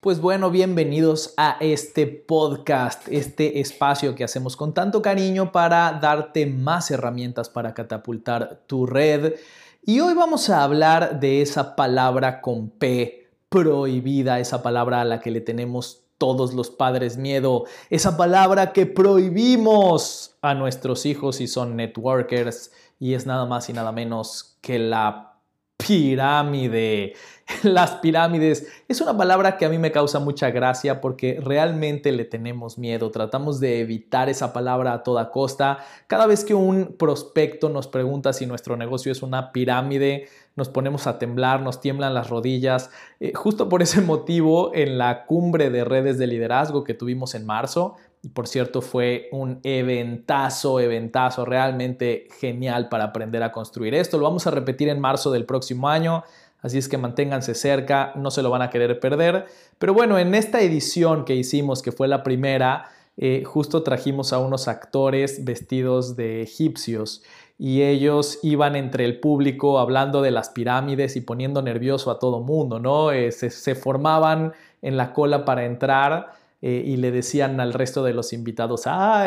Pues bueno, bienvenidos a este podcast, este espacio que hacemos con tanto cariño para darte más herramientas para catapultar tu red. Y hoy vamos a hablar de esa palabra con P prohibida, esa palabra a la que le tenemos todos los padres miedo, esa palabra que prohibimos a nuestros hijos y son networkers y es nada más y nada menos que la pirámide. Las pirámides es una palabra que a mí me causa mucha gracia porque realmente le tenemos miedo. Tratamos de evitar esa palabra a toda costa. Cada vez que un prospecto nos pregunta si nuestro negocio es una pirámide, nos ponemos a temblar, nos tiemblan las rodillas. Eh, justo por ese motivo, en la cumbre de redes de liderazgo que tuvimos en marzo, y por cierto, fue un eventazo, eventazo, realmente genial para aprender a construir esto. Lo vamos a repetir en marzo del próximo año, así es que manténganse cerca, no se lo van a querer perder. Pero bueno, en esta edición que hicimos, que fue la primera, eh, justo trajimos a unos actores vestidos de egipcios y ellos iban entre el público hablando de las pirámides y poniendo nervioso a todo mundo, ¿no? Eh, se formaban en la cola para entrar eh, y le decían al resto de los invitados, ah,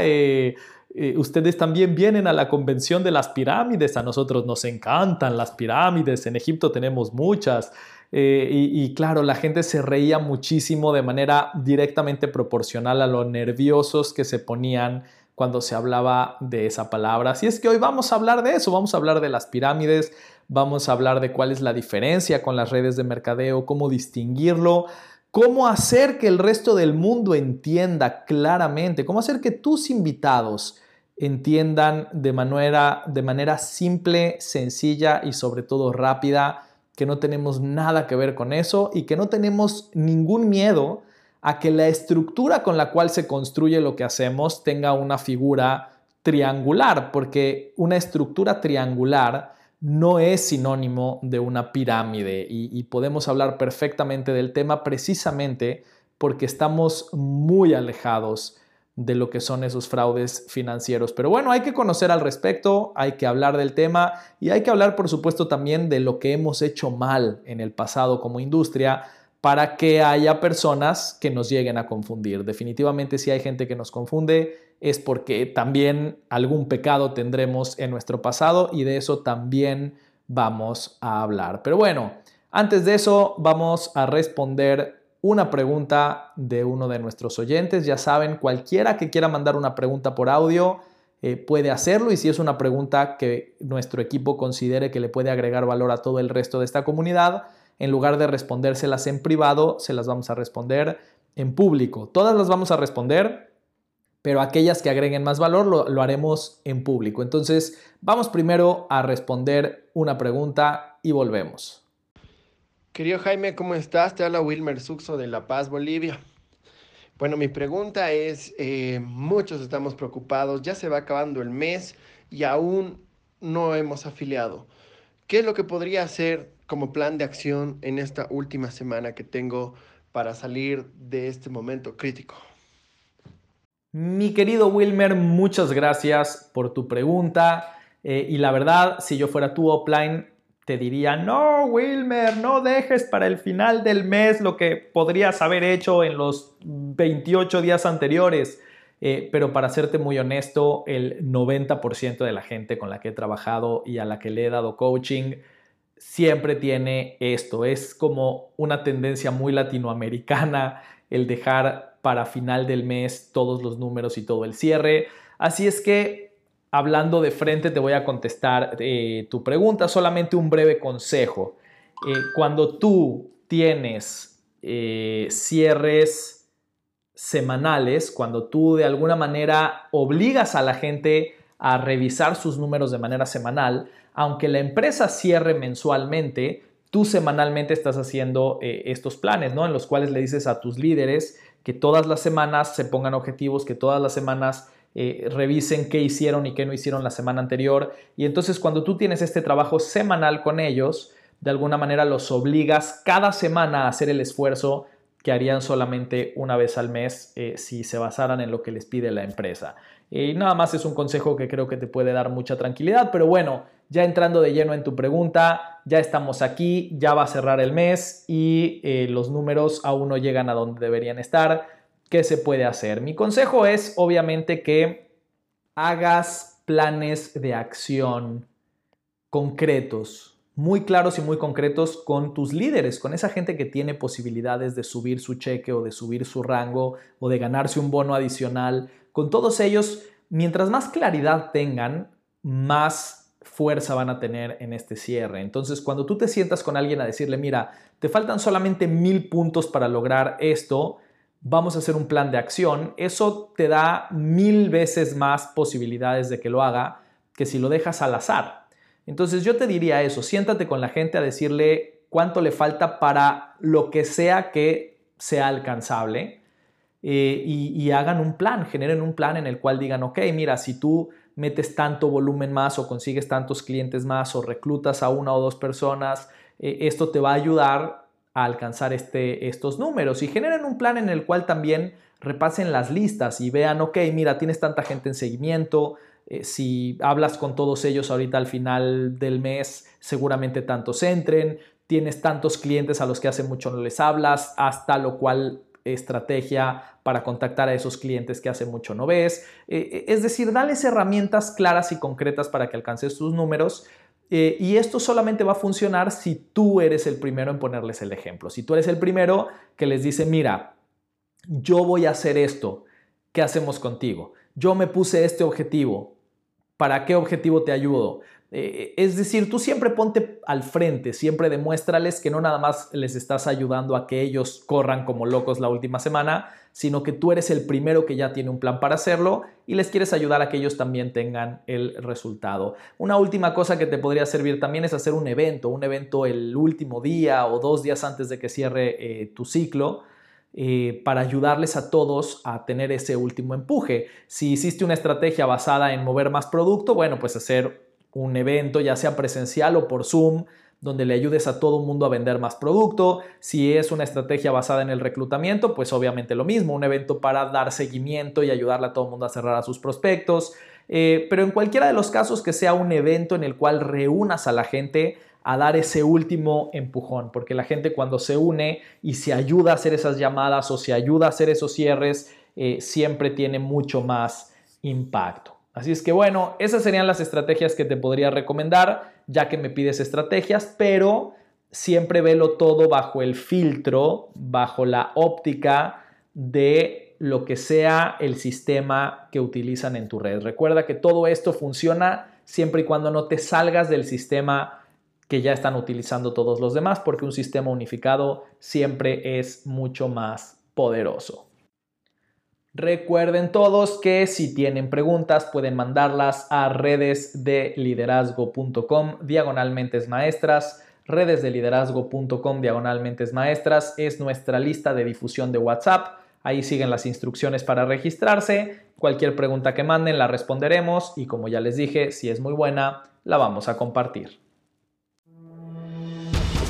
eh, eh, ustedes también vienen a la convención de las pirámides, a nosotros nos encantan las pirámides, en Egipto tenemos muchas. y, y, claro, la gente se reía muchísimo de manera directamente proporcional a lo nerviosos que se ponían cuando se hablaba de esa palabra. Así es que hoy vamos a hablar de eso, vamos a hablar de las pirámides, vamos a hablar de cuál es la diferencia con las redes de mercadeo, cómo distinguirlo, cómo hacer que el resto del mundo entienda claramente, cómo hacer que tus invitados entiendan de manera, de manera simple, sencilla y sobre todo rápida que no tenemos nada que ver con eso y que no tenemos ningún miedo a que la estructura con la cual se construye lo que hacemos tenga una figura triangular, porque una estructura triangular no es sinónimo de una pirámide y, podemos hablar perfectamente del tema precisamente porque estamos muy alejados de lo que son esos fraudes financieros. Pero bueno, hay que conocer al respecto, hay que hablar del tema y hay que hablar, por supuesto, también de lo que hemos hecho mal en el pasado como industria para que haya personas que nos lleguen a confundir. Definitivamente si hay gente que nos confunde es porque también algún pecado tendremos en nuestro pasado y de eso también vamos a hablar. Pero bueno, antes de eso vamos a responder una pregunta de uno de nuestros oyentes. Ya saben, cualquiera que quiera mandar una pregunta por audio eh, puede hacerlo y si es una pregunta que nuestro equipo considere que le puede agregar valor a todo el resto de esta comunidad, en lugar de respondérselas en privado, se las vamos a responder en público. Todas las vamos a responder, pero aquellas que agreguen más valor lo, haremos en público. Entonces, vamos primero a responder una pregunta y volvemos. Querido Jaime, ¿cómo estás? Te habla Wilmer Suxo de La Paz, Bolivia. Bueno, mi pregunta es, eh, muchos estamos preocupados, ya se va acabando el mes y aún no hemos afiliado. ¿Qué es lo que podría hacer como plan de acción en esta última semana que tengo para salir de este momento crítico? Mi querido Wilmer, muchas gracias por tu pregunta. Eh, y la verdad, si yo fuera tú offline, te diría, no, Wilmer, no dejes para el final del mes lo que podrías haber hecho en los 28 días anteriores. Eh, pero para serte muy honesto, el 90% de la gente con la que he trabajado y a la que le he dado coaching siempre tiene esto. Es como una tendencia muy latinoamericana el dejar para final del mes todos los números y todo el cierre. Así es que, hablando de frente, te voy a contestar eh, tu pregunta. Solamente un breve consejo. Eh, cuando tú tienes eh, cierres semanales, cuando tú de alguna manera obligas a la gente a revisar sus números de manera semanal, aunque la empresa cierre mensualmente, tú semanalmente estás haciendo eh, estos planes, ¿no? En los cuales le dices a tus líderes que todas las semanas se pongan objetivos, que todas las semanas eh, revisen qué hicieron y qué no hicieron la semana anterior. Y entonces cuando tú tienes este trabajo semanal con ellos, de alguna manera los obligas cada semana a hacer el esfuerzo que harían solamente una vez al mes eh, si se basaran en lo que les pide la empresa. Y nada más es un consejo que creo que te puede dar mucha tranquilidad, pero bueno, ya entrando de lleno en tu pregunta, ya estamos aquí, ya va a cerrar el mes y eh, los números aún no llegan a donde deberían estar. ¿Qué se puede hacer? Mi consejo es obviamente que hagas planes de acción concretos, muy claros y muy concretos con tus líderes, con esa gente que tiene posibilidades de subir su cheque o de subir su rango o de ganarse un bono adicional. Con todos ellos, mientras más claridad tengan, más fuerza van a tener en este cierre. Entonces, cuando tú te sientas con alguien a decirle, mira, te faltan solamente mil puntos para lograr esto, vamos a hacer un plan de acción, eso te da mil veces más posibilidades de que lo haga que si lo dejas al azar. Entonces yo te diría eso, siéntate con la gente a decirle cuánto le falta para lo que sea que sea alcanzable eh, y, hagan un plan, generen un plan en el cual digan, ok, mira, si tú metes tanto volumen más o consigues tantos clientes más o reclutas a una o dos personas, eh, esto te va a ayudar a alcanzar este, estos números. Y generen un plan en el cual también repasen las listas y vean, ok, mira, tienes tanta gente en seguimiento, eh, si hablas con todos ellos ahorita al final del mes, seguramente tantos entren, tienes tantos clientes a los que hace mucho no les hablas, hasta lo cual estrategia para contactar a esos clientes que hace mucho no ves. Eh, eh, es decir, dales herramientas claras y concretas para que alcances tus números eh, y esto solamente va a funcionar si tú eres el primero en ponerles el ejemplo. Si tú eres el primero que les dice, mira, yo voy a hacer esto, ¿qué hacemos contigo? Yo me puse este objetivo, ¿para qué objetivo te ayudo? Eh, es decir, tú siempre ponte al frente, siempre demuéstrales que no nada más les estás ayudando a que ellos corran como locos la última semana, sino que tú eres el primero que ya tiene un plan para hacerlo y les quieres ayudar a que ellos también tengan el resultado. Una última cosa que te podría servir también es hacer un evento, un evento el último día o dos días antes de que cierre eh, tu ciclo. Eh, para ayudarles a todos a tener ese último empuje. Si hiciste una estrategia basada en mover más producto, bueno, pues hacer un evento, ya sea presencial o por Zoom, donde le ayudes a todo el mundo a vender más producto. Si es una estrategia basada en el reclutamiento, pues obviamente lo mismo, un evento para dar seguimiento y ayudarle a todo el mundo a cerrar a sus prospectos. Eh, pero en cualquiera de los casos que sea un evento en el cual reúnas a la gente a dar ese último empujón, porque la gente cuando se une y se ayuda a hacer esas llamadas o se ayuda a hacer esos cierres, eh, siempre tiene mucho más impacto. Así es que bueno, esas serían las estrategias que te podría recomendar, ya que me pides estrategias, pero siempre velo todo bajo el filtro, bajo la óptica de lo que sea el sistema que utilizan en tu red. Recuerda que todo esto funciona siempre y cuando no te salgas del sistema que ya están utilizando todos los demás, porque un sistema unificado siempre es mucho más poderoso. Recuerden todos que si tienen preguntas pueden mandarlas a redes de diagonalmente maestras. Redes de liderazgo.com diagonalmente maestras es nuestra lista de difusión de WhatsApp. Ahí siguen las instrucciones para registrarse. Cualquier pregunta que manden la responderemos y como ya les dije, si es muy buena, la vamos a compartir.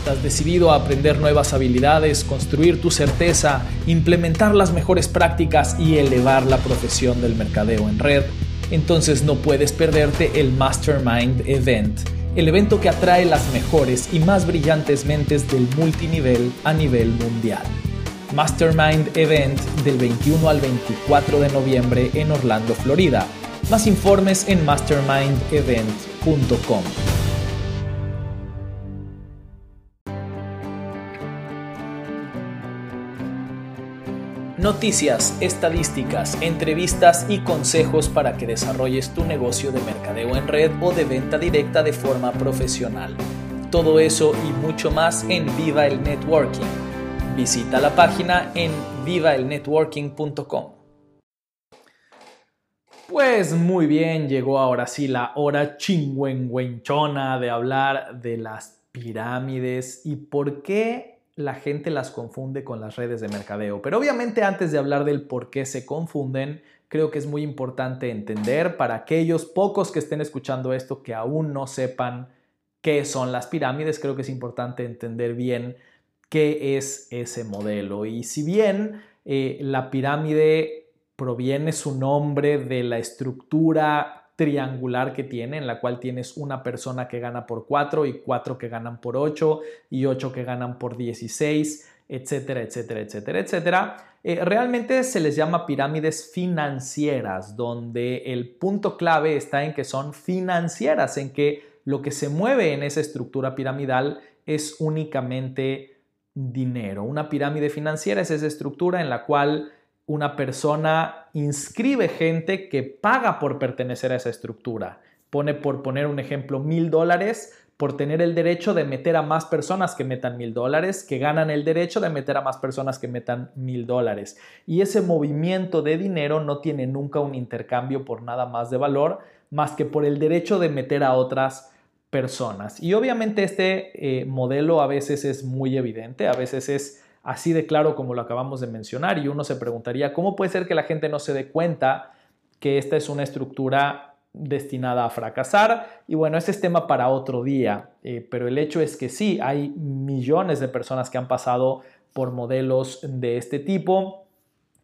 Estás decidido a aprender nuevas habilidades, construir tu certeza, implementar las mejores prácticas y elevar la profesión del mercadeo en red. Entonces no puedes perderte el Mastermind Event, el evento que atrae las mejores y más brillantes mentes del multinivel a nivel mundial. Mastermind Event del 21 al 24 de noviembre en Orlando, Florida. Más informes en mastermindevent.com. Noticias, estadísticas, entrevistas y consejos para que desarrolles tu negocio de mercadeo en red o de venta directa de forma profesional. Todo eso y mucho más en Viva el Networking. Visita la página en vivaelnetworking.com. Pues muy bien, llegó ahora sí la hora chingüengüenchona de hablar de las pirámides y por qué la gente las confunde con las redes de mercadeo. Pero obviamente antes de hablar del por qué se confunden, creo que es muy importante entender para aquellos pocos que estén escuchando esto que aún no sepan qué son las pirámides, creo que es importante entender bien qué es ese modelo. Y si bien eh, la pirámide proviene su nombre de la estructura triangular que tiene, en la cual tienes una persona que gana por 4 y 4 que ganan por 8 y 8 que ganan por 16, etcétera, etcétera, etcétera, etcétera. Eh, realmente se les llama pirámides financieras, donde el punto clave está en que son financieras, en que lo que se mueve en esa estructura piramidal es únicamente dinero. Una pirámide financiera es esa estructura en la cual una persona inscribe gente que paga por pertenecer a esa estructura. Pone, por poner un ejemplo, mil dólares por tener el derecho de meter a más personas que metan mil dólares, que ganan el derecho de meter a más personas que metan mil dólares. Y ese movimiento de dinero no tiene nunca un intercambio por nada más de valor, más que por el derecho de meter a otras personas. Y obviamente este eh, modelo a veces es muy evidente, a veces es así de claro como lo acabamos de mencionar y uno se preguntaría, ¿cómo puede ser que la gente no se dé cuenta que esta es una estructura destinada a fracasar? Y bueno, ese es tema para otro día, eh, pero el hecho es que sí, hay millones de personas que han pasado por modelos de este tipo,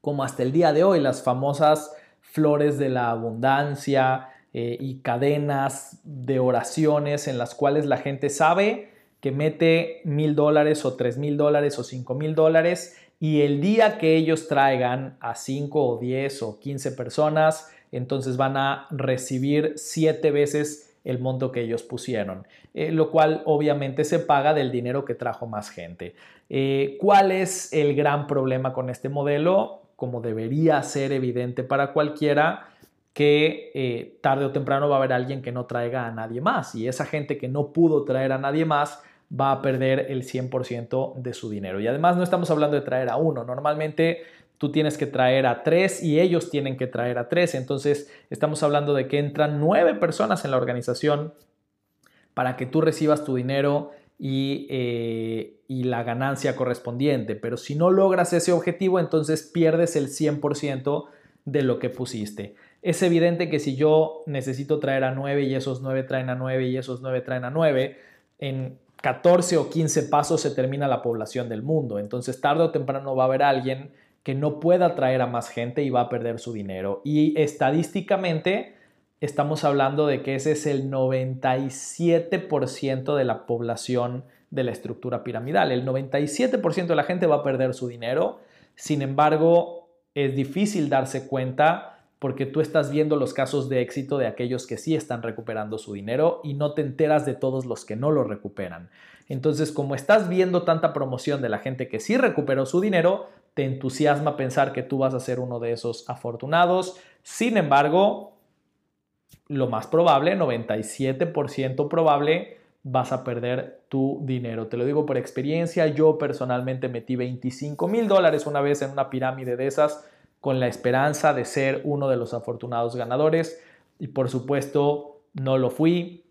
como hasta el día de hoy las famosas flores de la abundancia eh, y cadenas de oraciones en las cuales la gente sabe que mete mil dólares o tres mil dólares o cinco mil dólares y el día que ellos traigan a 5 o 10 o 15 personas, entonces van a recibir siete veces el monto que ellos pusieron, eh, lo cual obviamente se paga del dinero que trajo más gente. Eh, ¿Cuál es el gran problema con este modelo? Como debería ser evidente para cualquiera, que eh, tarde o temprano va a haber alguien que no traiga a nadie más y esa gente que no pudo traer a nadie más va a perder el 100% de su dinero. Y además no estamos hablando de traer a uno, normalmente tú tienes que traer a tres y ellos tienen que traer a tres, entonces estamos hablando de que entran nueve personas en la organización para que tú recibas tu dinero y, eh, y, la ganancia correspondiente. Pero si no logras ese objetivo, entonces pierdes el 100% de lo que pusiste. Es evidente que si yo necesito traer a 9 y esos 9 traen a 9 y esos 9 traen a 9, en 14 o 15 pasos se termina la población del mundo. Entonces tarde o temprano va a haber alguien que no pueda traer a más gente y va a perder su dinero. Y estadísticamente estamos hablando de que ese es el 97% de la población de la estructura piramidal. El 97% de la gente va a perder su dinero. Sin embargo, es difícil darse cuenta porque tú estás viendo los casos de éxito de aquellos que sí están recuperando su dinero y no te enteras de todos los que no lo recuperan. Entonces, como estás viendo tanta promoción de la gente que sí recuperó su dinero, te entusiasma pensar que tú vas a ser uno de esos afortunados. Sin embargo, lo más probable, 97% probable, vas a perder tu dinero. Te lo digo por experiencia, yo personalmente metí 25 mil dólares una vez en una pirámide de esas con la esperanza de ser uno de los afortunados ganadores y por supuesto no lo fui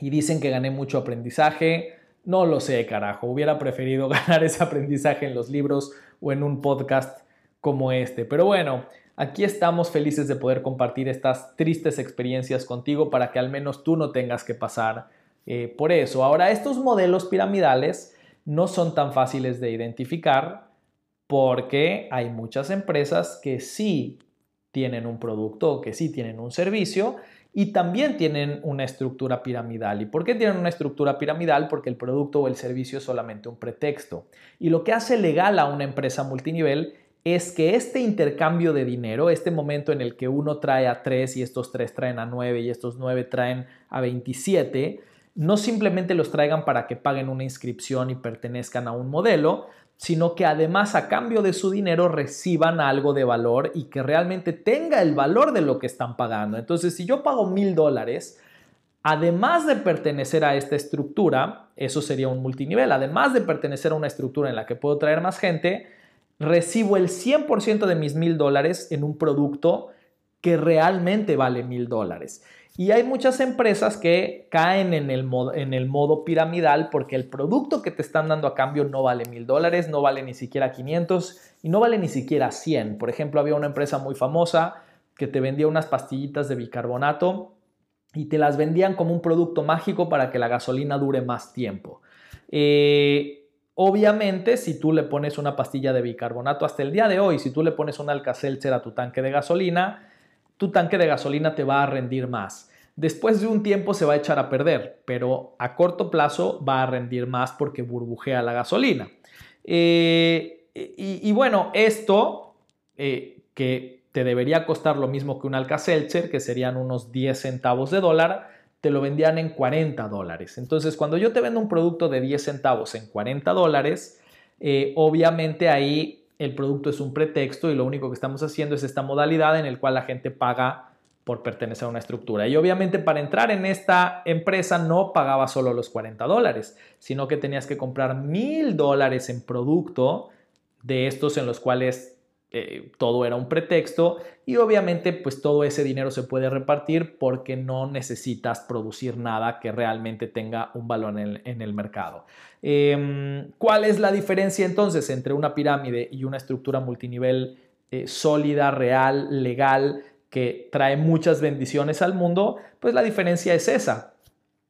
y dicen que gané mucho aprendizaje. No lo sé, carajo. Hubiera preferido ganar ese aprendizaje en los libros o en un podcast como este. Pero bueno, aquí estamos felices de poder compartir estas tristes experiencias contigo para que al menos tú no tengas que pasar eh, por eso. Ahora, estos modelos piramidales no son tan fáciles de identificar porque hay muchas empresas que sí tienen un producto que sí tienen un servicio y también tienen una estructura piramidal. ¿Y por qué tienen una estructura piramidal? Porque el producto o el servicio es solamente un pretexto. Y lo que hace legal a una empresa multinivel es que este intercambio de dinero, este momento en el que uno trae a tres y estos tres traen a nueve y estos nueve traen a 27, no simplemente los traigan para que paguen una inscripción y pertenezcan a un modelo, sino que además a cambio de su dinero reciban algo de valor y que realmente tenga el valor de lo que están pagando. Entonces, si yo pago mil dólares, además de pertenecer a esta estructura, eso sería un multinivel, además de pertenecer a una estructura en la que puedo traer más gente, recibo el 100% de mis mil dólares en un producto que realmente vale mil dólares. Y hay muchas empresas que caen en el, modo, piramidal porque el producto que te están dando a cambio no vale mil dólares, no vale ni siquiera 500 y no vale ni siquiera 100. Por ejemplo, había una empresa muy famosa que te vendía unas pastillitas de bicarbonato y te las vendían como un producto mágico para que la gasolina dure más tiempo. Eh, obviamente, si tú le pones una pastilla de bicarbonato hasta el día de hoy, si tú le pones un Alka-Seltzer a tu tanque de gasolina, tu tanque de gasolina te va a rendir más. Después de un tiempo se va a echar a perder, pero a corto plazo va a rendir más porque burbujea la gasolina. Eh, y, bueno, esto eh, que te debería costar lo mismo que un Alka-Seltzer, que serían unos 10 centavos de dólar, te lo vendían en 40 dólares. Entonces, cuando yo te vendo un producto de 10 centavos en 40 dólares, eh, obviamente ahí el producto es un pretexto y lo único que estamos haciendo es esta modalidad en el cual la gente paga por pertenecer a una estructura. Y obviamente para entrar en esta empresa no pagaba solo los 40 dólares, sino que tenías que comprar mil dólares en producto de estos en los cuales eh, todo era un pretexto y obviamente pues todo ese dinero se puede repartir porque no necesitas producir nada que realmente tenga un valor en el, mercado. Em, ¿Cuál es la diferencia entonces entre una pirámide y una estructura multinivel eh, sólida, real, legal, que trae muchas bendiciones al mundo? Pues la diferencia es esa,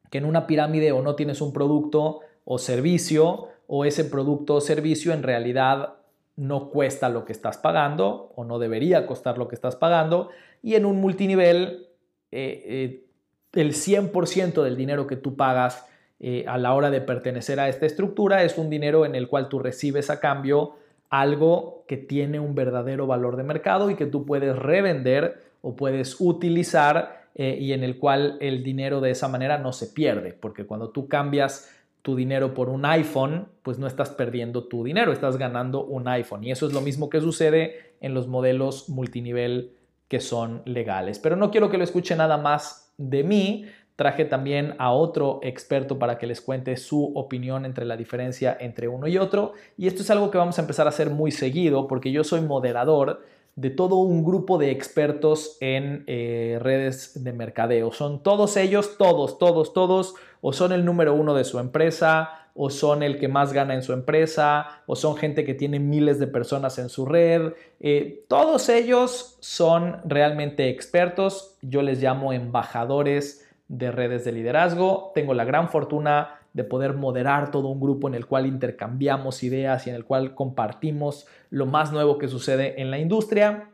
que en una pirámide o no tienes un producto o servicio o ese producto o servicio en realidad no cuesta lo que estás pagando o no debería costar lo que estás pagando y en un multinivel eh, eh, el 100% del dinero que tú pagas eh, a la hora de pertenecer a esta estructura es un dinero en el cual tú recibes a cambio algo que tiene un verdadero valor de mercado y que tú puedes revender o puedes utilizar y en el cual el dinero de esa manera no se pierde, porque cuando tú cambias tu dinero por un iPhone, pues no estás perdiendo tu dinero, estás ganando un iPhone. Y eso es lo mismo que sucede en los modelos multinivel que son legales. Pero no quiero que lo escuche nada más de mí. Traje también a otro experto para que les cuente su opinión entre la diferencia entre uno y otro. Y esto es algo que vamos a empezar a hacer muy seguido porque yo soy moderador de todo un grupo de expertos en eh, redes de mercadeo. Son todos ellos, todos, todos, todos, o son el número uno de su empresa, o son el que más gana en su empresa, o son gente que tiene miles de personas en su red. Eh, todos ellos son realmente expertos. Yo les llamo embajadores de redes de liderazgo. Tengo la gran fortuna de poder moderar todo un grupo en el cual intercambiamos ideas y en el cual compartimos lo más nuevo que sucede en la industria.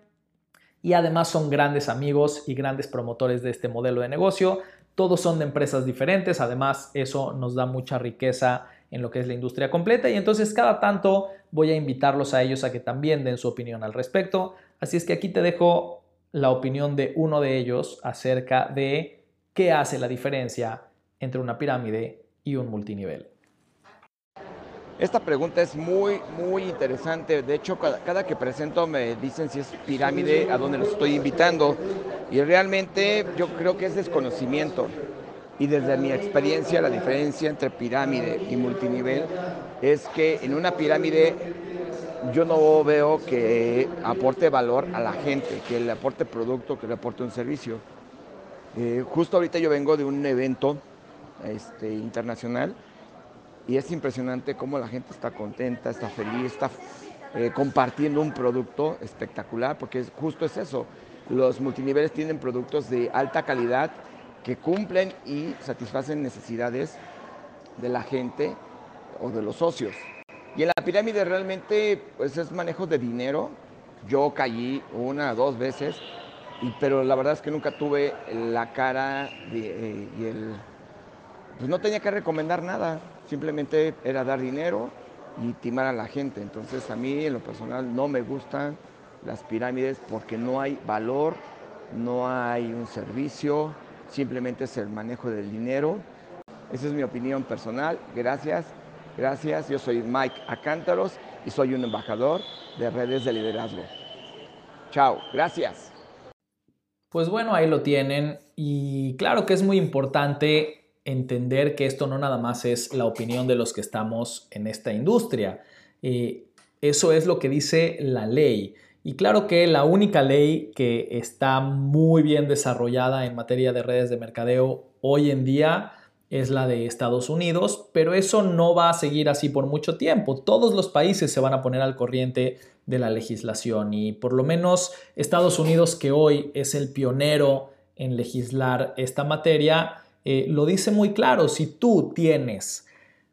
Y además son grandes amigos y grandes promotores de este modelo de negocio. Todos son de empresas diferentes, además eso nos da mucha riqueza en lo que es la industria completa y entonces cada tanto voy a invitarlos a ellos a que también den su opinión al respecto. Así es que aquí te dejo la opinión de uno de ellos acerca de qué hace la diferencia entre una pirámide y un multinivel? Esta pregunta es muy, muy interesante. De hecho, cada, que presento me dicen si es pirámide, a dónde los estoy invitando. Y realmente yo creo que es desconocimiento. Y desde mi experiencia, la diferencia entre pirámide y multinivel es que en una pirámide yo no veo que aporte valor a la gente, que le aporte producto, que le aporte un servicio. Eh, justo ahorita yo vengo de un evento este, internacional y es impresionante cómo la gente está contenta, está feliz, está eh, compartiendo un producto espectacular, porque justo es eso. Los multiniveles tienen productos de alta calidad que cumplen y satisfacen necesidades de la gente o de los socios. Y en la pirámide realmente pues es manejo de dinero. Yo caí una o dos veces, pero la verdad es que nunca tuve la cara eh, y el, pues no tenía que recomendar nada, simplemente era dar dinero y timar a la gente. Entonces a mí en lo personal no me gustan las pirámides porque no hay valor, no hay un servicio, simplemente es el manejo del dinero. Esa es mi opinión personal. Gracias, gracias. Yo soy Mike Acántaros y soy un embajador de redes de liderazgo. Chao, gracias. Pues bueno, ahí lo tienen. Y claro que es muy importante entender que esto no nada más es la opinión de los que estamos en esta industria. Eh, eso es lo que dice la ley. Y claro que la única ley que está muy bien desarrollada en materia de redes de mercadeo hoy en día es la de Estados Unidos, pero eso no va a seguir así por mucho tiempo. Todos los países se van a poner al corriente de la legislación y por lo menos Estados Unidos, que hoy es el pionero en legislar esta materia, eh, lo dice muy claro. Si tú tienes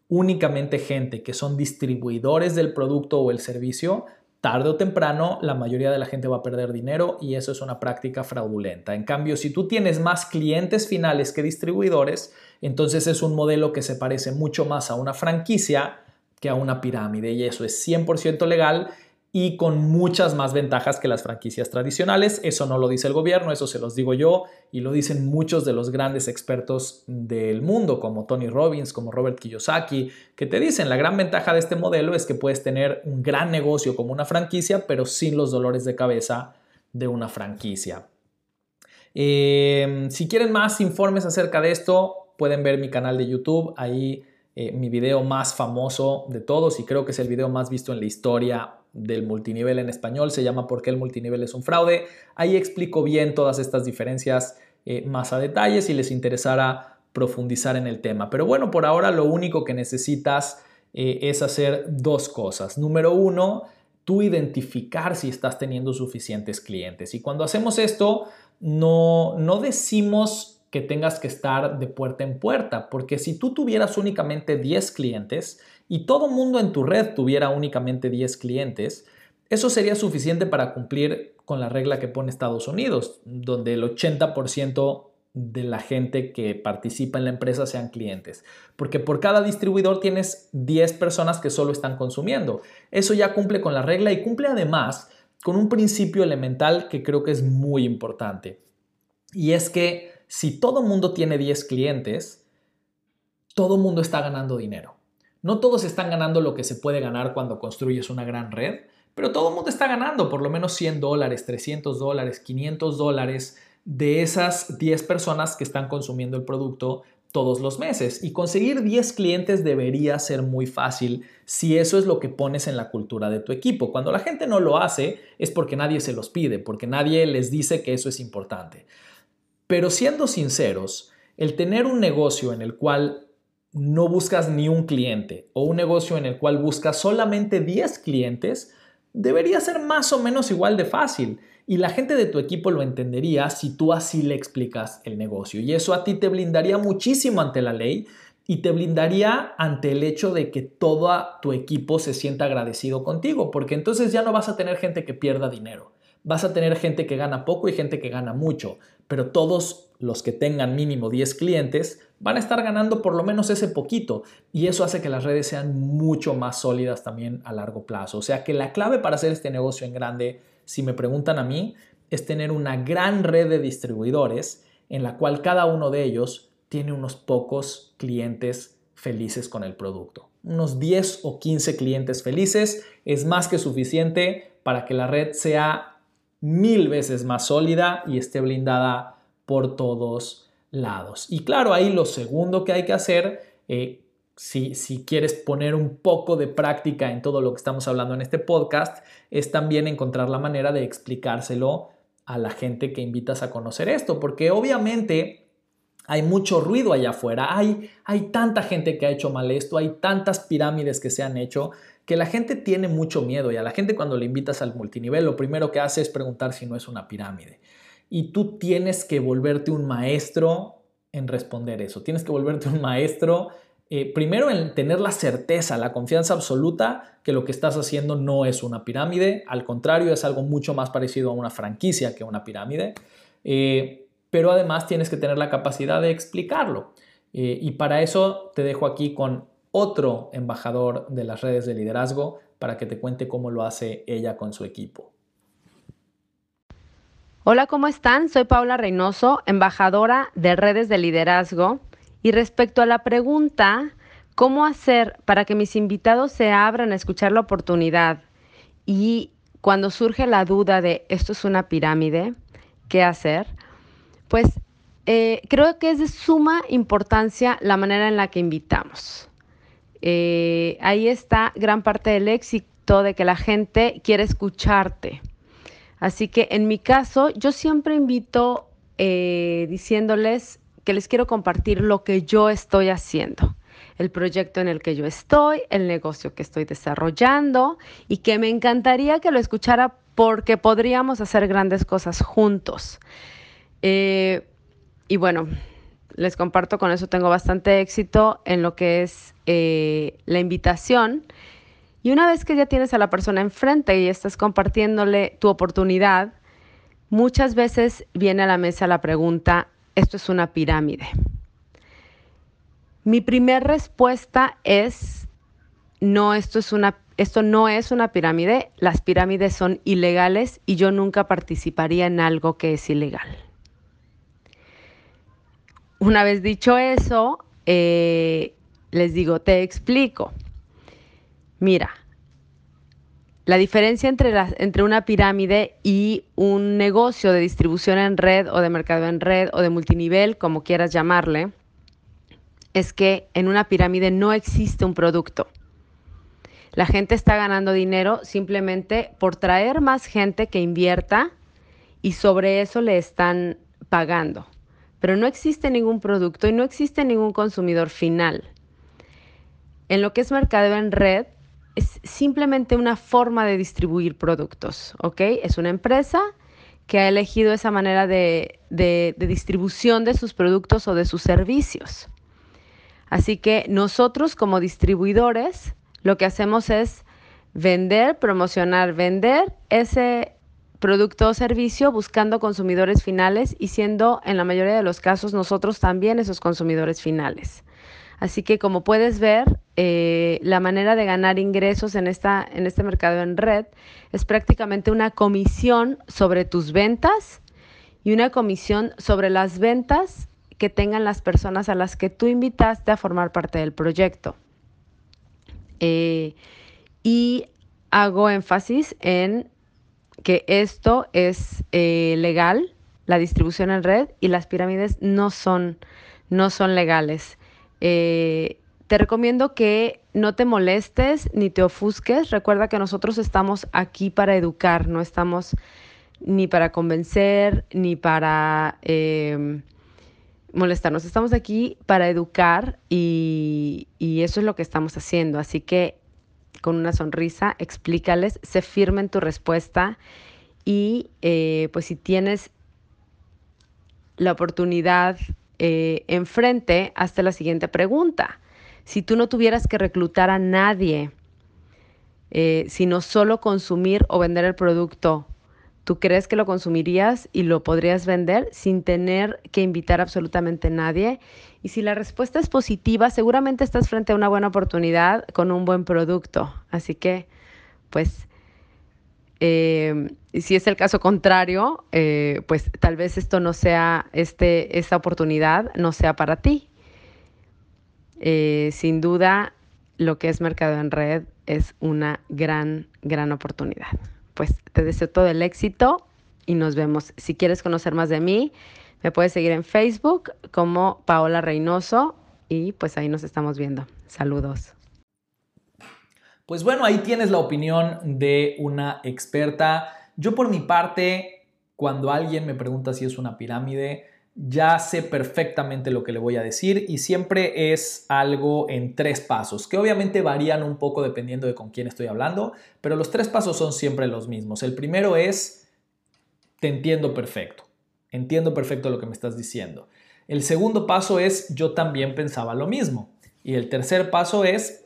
únicamente gente que son distribuidores del producto o el servicio, tarde o temprano la mayoría de la gente va a perder dinero y eso es una práctica fraudulenta. En cambio, si tú tienes más clientes finales que distribuidores, entonces es un modelo que se parece mucho más a una franquicia que a una pirámide y eso es 100% legal y con muchas más ventajas que las franquicias tradicionales. Eso no lo dice el gobierno, eso se los digo yo y lo dicen muchos de los grandes expertos del mundo, como Tony Robbins, como Robert Kiyosaki, que te dicen la gran ventaja de este modelo es que puedes tener un gran negocio como una franquicia, pero sin los dolores de cabeza de una franquicia. Em, si quieren más informes acerca de esto, pueden ver mi canal de YouTube, ahí eh, mi video más famoso de todos y creo que es el video más visto en la historia del multinivel en español, se llama ¿Por qué el multinivel es un fraude? Ahí explico bien todas estas diferencias eh, más a detalle si les interesara profundizar en el tema. Pero bueno, por ahora lo único que necesitas eh, es hacer dos cosas. Número uno, tú identificar si estás teniendo suficientes clientes. Y cuando hacemos esto, no, no decimos que tengas que estar de puerta en puerta, porque si tú tuvieras únicamente 10 clientes, y todo mundo en tu red tuviera únicamente 10 clientes, eso sería suficiente para cumplir con la regla que pone Estados Unidos, donde el 80% de la gente que participa en la empresa sean clientes. Porque por cada distribuidor tienes 10 personas que solo están consumiendo. Eso ya cumple con la regla y cumple además con un principio elemental que creo que es muy importante. Y es que si todo mundo tiene 10 clientes, todo mundo está ganando dinero. No todos están ganando lo que se puede ganar cuando construyes una gran red, pero todo el mundo está ganando por lo menos 100 dólares, 300 dólares, 500 dólares de esas 10 personas que están consumiendo el producto todos los meses. Y conseguir 10 clientes debería ser muy fácil si eso es lo que pones en la cultura de tu equipo. Cuando la gente no lo hace es porque nadie se los pide, porque nadie les dice que eso es importante. Pero siendo sinceros, el tener un negocio en el cual no buscas ni un cliente o un negocio en el cual buscas solamente 10 clientes, debería ser más o menos igual de fácil. Y la gente de tu equipo lo entendería si tú así le explicas el negocio. Y eso a ti te blindaría muchísimo ante la ley y te blindaría ante el hecho de que todo tu equipo se sienta agradecido contigo, porque entonces ya no vas a tener gente que pierda dinero. Vas a tener gente que gana poco y gente que gana mucho, pero todos los que tengan mínimo 10 clientes van a estar ganando por lo menos ese poquito y eso hace que las redes sean mucho más sólidas también a largo plazo. O sea que la clave para hacer este negocio en grande, si me preguntan a mí, es tener una gran red de distribuidores en la cual cada uno de ellos tiene unos pocos clientes felices con el producto. Unos 10 o 15 clientes felices es más que suficiente para que la red sea mil veces más sólida y esté blindada por todos Y claro, ahí lo segundo que hay que hacer, eh, si, si, quieres poner un poco de práctica en todo lo que estamos hablando en este podcast, es también encontrar la manera de explicárselo a la gente que invitas a conocer esto, porque obviamente hay mucho ruido allá afuera, hay, hay tanta gente que ha hecho mal esto, hay tantas pirámides que se han hecho, que la gente tiene mucho miedo y a la gente cuando le invitas al multinivel, lo primero que hace es preguntar si no es una pirámide y tú tienes que volverte un maestro en responder eso. Tienes que volverte un maestro eh, primero en tener la certeza, la confianza absoluta que lo que estás haciendo no es una pirámide, al contrario es algo mucho más parecido a una franquicia que una pirámide, eh, pero además tienes que tener la capacidad de explicarlo. Eh, y para eso te dejo aquí con otro embajador de las redes de liderazgo para que te cuente cómo lo hace ella con su equipo. Hola, ¿cómo están? Soy Paula Reynoso, embajadora de redes de liderazgo. Y respecto a la pregunta, ¿cómo hacer para que mis invitados se abran a escuchar la oportunidad? Y cuando surge la duda de esto es una pirámide, ¿qué hacer? Pues eh, creo que es de suma importancia la manera en la que invitamos. Eh, ahí está gran parte del éxito de que la gente quiere escucharte Así que en mi caso, yo siempre invito eh, diciéndoles que les quiero compartir lo que yo estoy haciendo, el proyecto en el que yo estoy, el negocio que estoy desarrollando y que me encantaría que lo escuchara porque podríamos hacer grandes cosas juntos. Eh, y bueno, les comparto con eso, tengo bastante éxito en lo que es eh, la invitación. Y una vez que ya tienes a la persona enfrente y estás compartiéndole tu oportunidad, muchas veces viene a la mesa la pregunta, esto es una pirámide. Mi primera respuesta es, no, esto, es una, esto no es una pirámide, las pirámides son ilegales y yo nunca participaría en algo que es ilegal. Una vez dicho eso, eh, les digo, te explico. Mira, la diferencia entre, entre una pirámide y un negocio de distribución en red o de mercado en red o de multinivel, como quieras llamarle, es que en una pirámide no existe un producto. La gente está ganando dinero simplemente por traer más gente que invierta y sobre eso le están pagando pero no existe ningún producto y no existe ningún consumidor final. En lo que es mercadeo en red, es simplemente una forma de distribuir productos, ¿ok? Es una empresa que ha elegido esa manera de, de, distribución de sus productos o de sus servicios. Así que nosotros como distribuidores lo que hacemos es vender, promocionar, vender ese, producto o servicio buscando consumidores finales y siendo en la mayoría de los casos nosotros también esos consumidores finales. Así que como puedes ver, eh, la manera de ganar ingresos en, esta, en este mercado en red es prácticamente una comisión sobre tus ventas y una comisión sobre las ventas que tengan las personas a las que tú invitaste a formar parte del proyecto. Eh, y hago énfasis en que esto es eh, legal, la distribución en red, y las pirámides no son, no son legales. Eh, te recomiendo que no te molestes ni te ofusques. Recuerda que nosotros estamos aquí para educar, no estamos ni para convencer, ni para eh, molestarnos. Estamos aquí para educar y, eso es lo que estamos haciendo. Así que con una sonrisa, explícales, se firmen tu respuesta y eh, pues si tienes la oportunidad eh, enfrente, hazte la siguiente pregunta. Si tú no tuvieras que reclutar a nadie, eh, sino solo consumir o vender el producto, ¿tú crees que lo consumirías y lo podrías vender sin tener que invitar absolutamente a nadie? Y si la respuesta es positiva, seguramente estás frente a una buena oportunidad con un buen producto. Así que, pues, eh, si es el caso contrario, eh, pues tal vez esto no sea, este, esta oportunidad no sea para ti. Eh, sin duda, lo que es mercado en red es una gran, gran oportunidad. Pues te deseo todo el éxito y nos vemos. Si quieres conocer más de mí, me puedes seguir en Facebook como Paola Reynoso y pues ahí nos estamos viendo. Saludos. Pues bueno, ahí tienes la opinión de una experta. Yo por mi parte, cuando alguien me pregunta si es una pirámide, ya sé perfectamente lo que le voy a decir y siempre es algo en tres pasos, que obviamente varían un poco dependiendo de con quién estoy hablando, pero los tres pasos son siempre los mismos. El primero es, te entiendo perfecto. Entiendo perfecto lo que me estás diciendo. El segundo paso es yo también pensaba lo mismo. Y el tercer paso es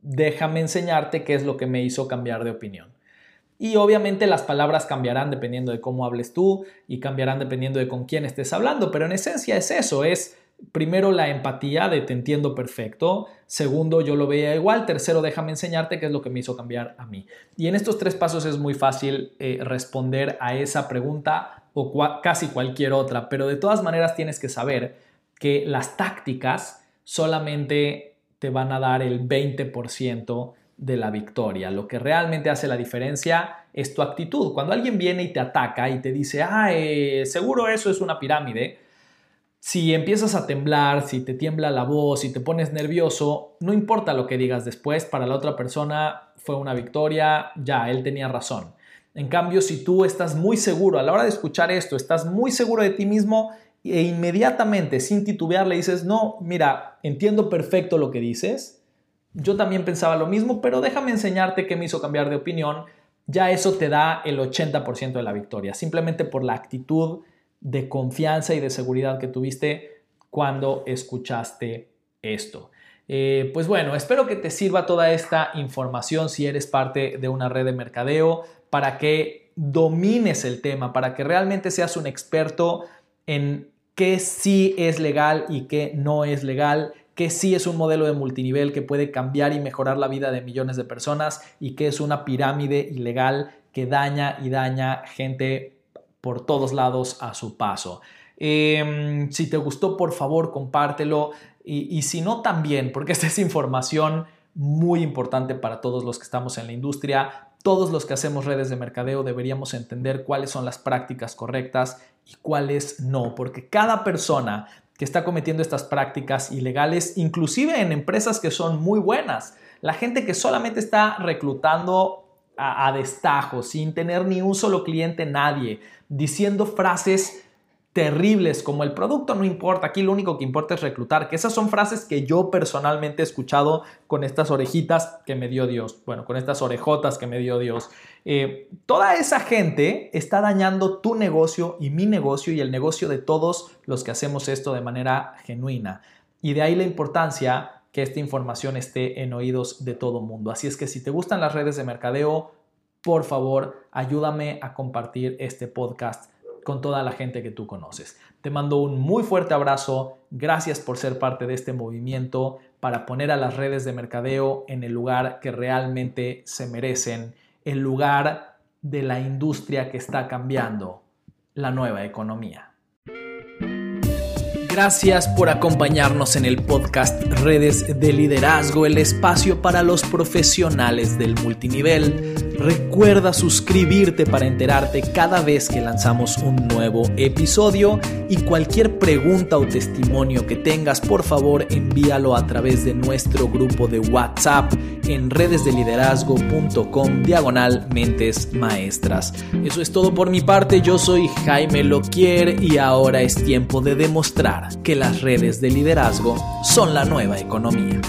déjame enseñarte qué es lo que me hizo cambiar de opinión. Y obviamente las palabras cambiarán dependiendo de cómo hables tú y cambiarán dependiendo de con quién estés hablando, pero en esencia es eso, es primero la empatía de te entiendo perfecto, segundo yo lo veía igual, tercero déjame enseñarte qué es lo que me hizo cambiar a mí. Y en estos tres pasos es muy fácil eh, responder a esa pregunta o casi cualquier otra, pero de todas maneras tienes que saber que las tácticas solamente te van a dar el 20% de la victoria. Lo que realmente hace la diferencia es tu actitud. Cuando alguien viene y te ataca y te dice, ah, seguro eso es una pirámide, si empiezas a temblar, si te tiembla la voz, si te pones nervioso, no importa lo que digas después, para la otra persona fue una victoria, ya, él tenía razón. En cambio, si tú estás muy seguro a la hora de escuchar esto, estás muy seguro de ti mismo e inmediatamente, sin titubear, le dices, no, mira, entiendo perfecto lo que dices, yo también pensaba lo mismo, pero déjame enseñarte qué me hizo cambiar de opinión, ya eso te da el 80% de la victoria, simplemente por la actitud de confianza y de seguridad que tuviste cuando escuchaste esto. Eh, pues bueno, espero que te sirva toda esta información si eres parte de una red de mercadeo para que domines el tema, para que realmente seas un experto en qué sí es legal y qué no es legal, qué sí es un modelo de multinivel que puede cambiar y mejorar la vida de millones de personas y qué es una pirámide ilegal que daña y daña gente por todos lados a su paso. Em, si te gustó, por favor, compártelo. Y, si no, también, porque esta es información muy importante para todos los que estamos en la industria. Todos los que hacemos redes de mercadeo deberíamos entender cuáles son las prácticas correctas y cuáles no, porque cada persona que está cometiendo estas prácticas ilegales, inclusive en empresas que son muy buenas, la gente que solamente está reclutando a, a destajo, sin tener ni un solo cliente, nadie, diciendo frases terribles como el producto no importa, aquí lo único que importa es reclutar, que esas son frases que yo personalmente he escuchado con estas orejitas que me dio Dios, bueno, con estas orejotas que me dio Dios. Eh, toda esa gente está dañando tu negocio y mi negocio y el negocio de todos los que hacemos esto de manera genuina. Y de ahí la importancia que esta información esté en oídos de todo mundo. Así es que si te gustan las redes de mercadeo, por favor, ayúdame a compartir este podcast con toda la gente que tú conoces. Te mando un muy fuerte abrazo, gracias por ser parte de este movimiento para poner a las redes de mercadeo en el lugar que realmente se merecen, el lugar de la industria que está cambiando, la nueva economía. Gracias por acompañarnos en el podcast Redes de Liderazgo, el espacio para los profesionales del multinivel. Recuerda suscribirte para enterarte cada vez que lanzamos un nuevo episodio y cualquier pregunta o testimonio que tengas, por favor envíalo a través de nuestro grupo de WhatsApp en redesdeliderazgo.com diagonal mentes maestras. Eso es todo por mi parte, yo soy Jaime Loquier y ahora es tiempo de demostrar que las redes de liderazgo son la nueva economía.